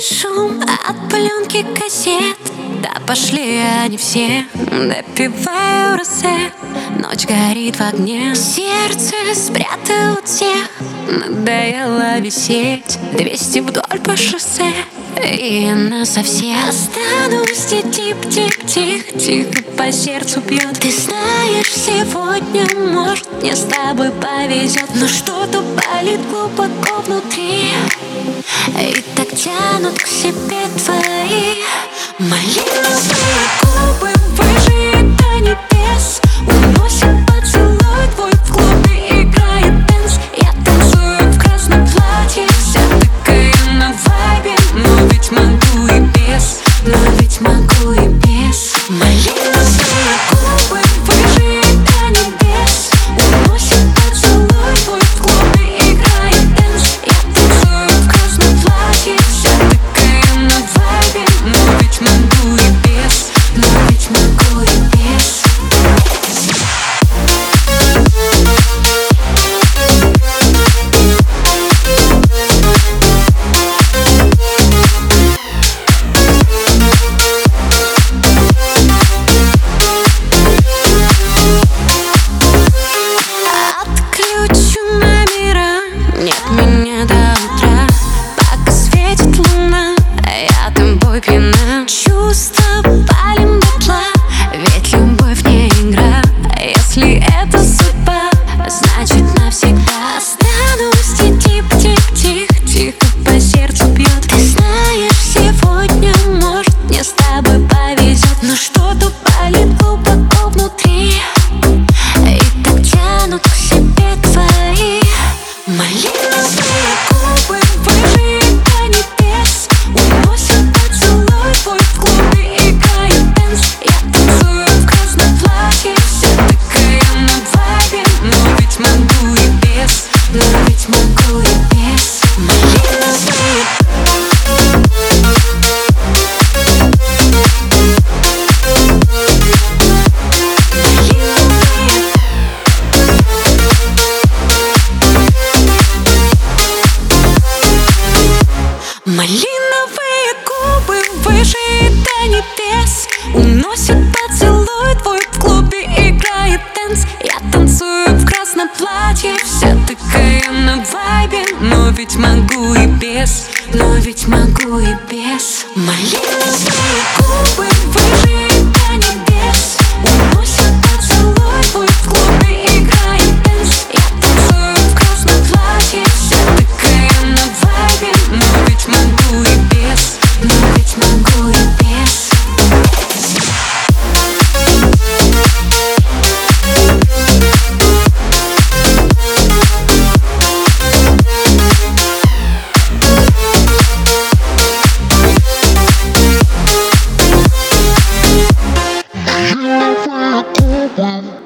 Шум от пленки кассет. Да пошли они все. Допиваю росе Ночь горит в огне. Сердце спрятал всех Надоело висеть. Двести вдоль по шоссе. И она совсем Останусь тип-тип-тип Тихо по сердцу бьет Ты знаешь, сегодня, может, мне с тобой повезет. Но что-то болит глубоко внутри. И так тянут к себе твои Малиновые губы. Выжили до небес Уносят поцелуй твой в клубе играет dance. Я танцую в красном платье Вся такая на вайбе. Но ведь могу и без Но ведь могу и без Малиновые Уносят поцелуй твой в клубе играет dance Я танцую в красном платье Вся такая на вайбе. Но ведь могу и без Но ведь могу и без. Малиновые death